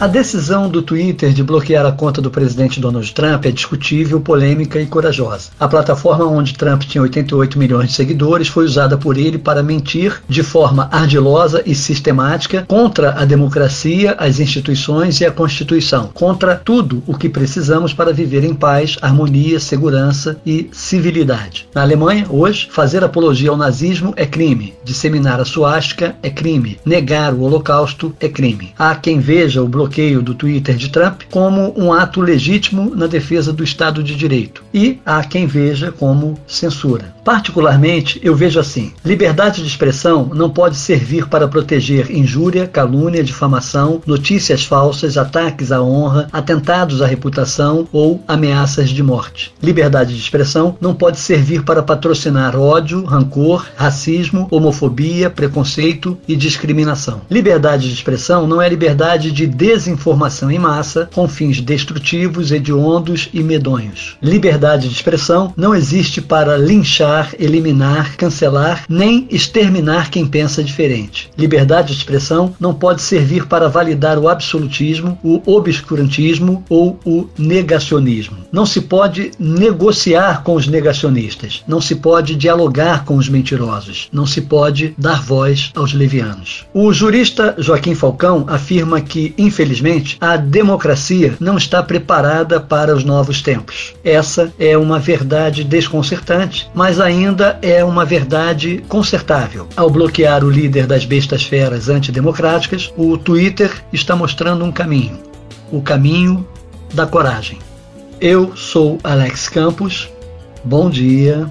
A decisão do Twitter de bloquear a conta do presidente Donald Trump é discutível, polêmica e corajosa. A plataforma onde Trump tinha 88 milhões de seguidores foi usada por ele para mentir de forma ardilosa e sistemática contra a democracia, as instituições e a Constituição, contra tudo o que precisamos para viver em paz, harmonia, segurança e civilidade. Na Alemanha, hoje, fazer apologia ao nazismo é crime, disseminar a suástica é crime, negar o holocausto é crime. Há quem veja o bloqueio bloqueio do Twitter de Trump como um ato legítimo na defesa do Estado de Direito. E há quem veja como censura. Particularmente, eu vejo assim: liberdade de expressão não pode servir para proteger injúria, calúnia, difamação, notícias falsas, ataques à honra, atentados à reputação ou ameaças de morte. Liberdade de expressão não pode servir para patrocinar ódio, rancor, racismo, homofobia, preconceito e discriminação. Liberdade de expressão não é liberdade de desinformação em massa com fins destrutivos, hediondos e medonhos. Liberdade de expressão não existe para linchar eliminar, cancelar, nem exterminar quem pensa diferente. Liberdade de expressão não pode servir para validar o absolutismo, o obscurantismo ou o negacionismo. Não se pode negociar com os negacionistas, não se pode dialogar com os mentirosos, não se pode dar voz aos levianos. O jurista Joaquim Falcão afirma que, infelizmente, a democracia não está preparada para os novos tempos. Essa é uma verdade desconcertante, mas ainda é uma verdade consertável. Ao bloquear o líder das bestas feras antidemocráticas, o Twitter está mostrando um caminho. O caminho da coragem. Eu sou Alex Campos. Bom dia